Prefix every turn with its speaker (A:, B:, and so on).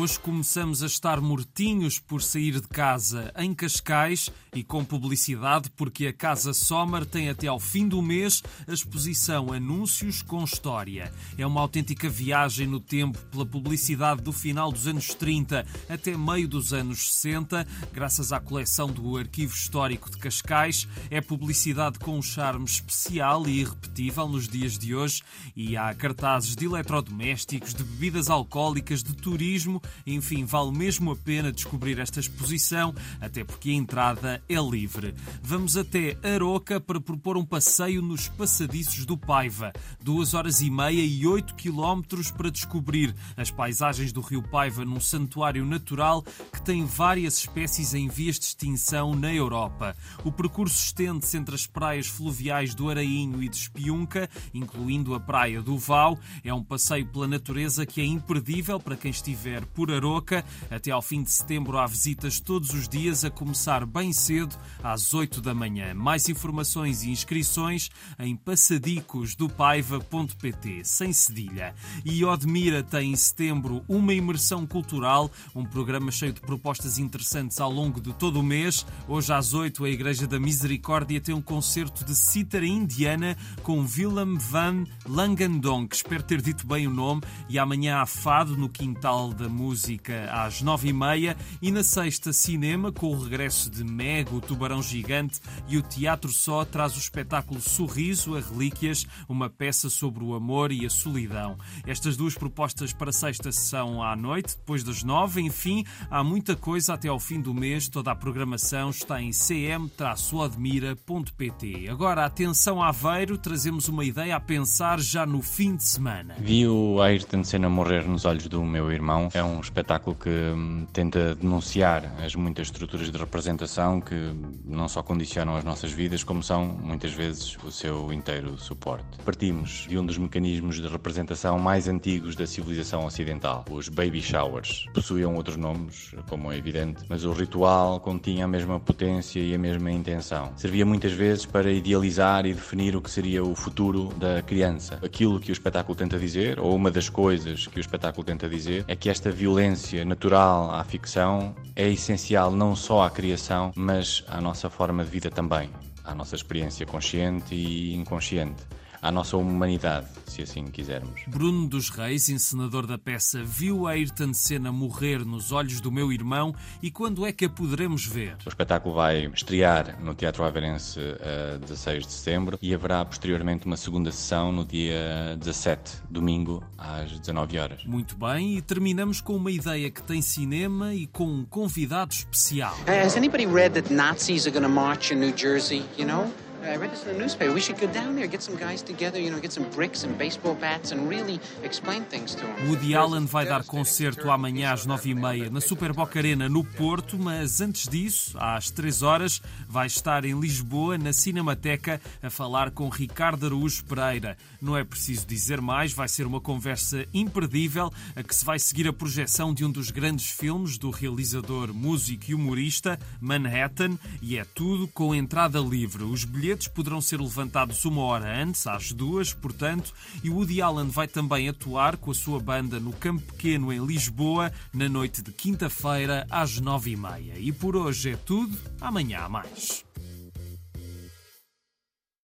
A: Hoje começamos a estar mortinhos por sair de casa em Cascais e com publicidade porque a Casa Sommer tem até ao fim do mês a exposição Anúncios com História. É uma autêntica viagem no tempo pela publicidade do final dos anos 30 até meio dos anos 60, graças à coleção do Arquivo Histórico de Cascais. É publicidade com um charme especial e irrepetível nos dias de hoje e há cartazes de eletrodomésticos, de bebidas alcoólicas, de turismo, enfim, vale mesmo a pena descobrir esta exposição, até porque a entrada é livre. Vamos até Aroca para propor um passeio nos passadiços do Paiva. Duas horas e meia e oito quilómetros para descobrir as paisagens do Rio Paiva num santuário natural que tem várias espécies em vias de extinção na Europa. O percurso estende-se entre as praias fluviais do Arainho e de Espiunca, incluindo a praia do Vau. É um passeio pela natureza que é imperdível para quem estiver por Aroca. Até ao fim de setembro há visitas todos os dias, a começar bem cedo, às 8 da manhã. Mais informações e inscrições em passadicosdopaiva.pt, sem cedilha. E Odmira tem em setembro uma imersão cultural, um programa cheio de propostas interessantes ao longo de todo o mês. Hoje às 8 a Igreja da Misericórdia tem um concerto de cítara indiana com Willem van Langendonk. Espero ter dito bem o nome. E amanhã há fado no Quintal da Música às 9h30 e na sexta cinema com o regresso de Meg, o Tubarão Gigante e o Teatro Só traz o espetáculo Sorriso a Relíquias, uma peça sobre o amor e a solidão. Estas duas propostas para sexta são à noite, depois das nove. Enfim, há muita coisa até ao fim do mês. Toda a programação está em cm-odmira.pt. Agora, atenção Aveiro, trazemos uma ideia a pensar já no fim de semana.
B: Vi o Ayrton Senna morrer nos olhos do meu irmão. É um espetáculo que hum, tenta denunciar as muitas estruturas de representação que não só condicionam as nossas vidas, como são muitas vezes o seu inteiro suporte. Partimos de um dos mecanismos de representação mais antigos da civilização ocidental, os baby showers. Possuíam outros nomes, como é evidente, mas o ritual continha a mesma potência e a mesma intenção. Servia muitas vezes para idealizar e definir o que seria o futuro da criança. Aquilo que o espetáculo tenta dizer, ou uma das coisas que o espetáculo tenta dizer, é que esta violência natural à ficção é essencial não só à criação, mas à nossa forma de vida também, à nossa experiência consciente e inconsciente à nossa humanidade, se assim quisermos.
A: Bruno dos Reis, encenador da peça, viu Ayrton Senna morrer nos olhos do meu irmão e quando é que a poderemos ver?
B: O espetáculo vai estrear no Teatro Aveirense a 16 de setembro e haverá posteriormente uma segunda sessão no dia 17, domingo, às 19 horas.
A: Muito bem, e terminamos com uma ideia que tem cinema e com um convidado especial.
C: Has anybody read that Nazis are going to march in New Jersey, you know? I read this in the newspaper. We should go down there, get some guys together, you know, get some bricks and baseball bats and really explain things to them.
A: Woody Allen vai dar concerto amanhã às nove e meia na Super Boca Arena no Porto, mas antes disso, às três horas, vai estar em Lisboa, na Cinemateca, a falar com Ricardo Araújo Pereira. Não é preciso dizer mais, vai ser uma conversa imperdível, a que se vai seguir a projeção de um dos grandes filmes do realizador, músico e humorista, Manhattan, e é tudo com entrada livre. Os bilhetes bilhetes poderão ser levantados uma hora antes, às duas, portanto, e Woody Allen vai também atuar com a sua banda no Campo Pequeno, em Lisboa, na noite de quinta-feira, às nove e meia. E por hoje é tudo, amanhã há mais.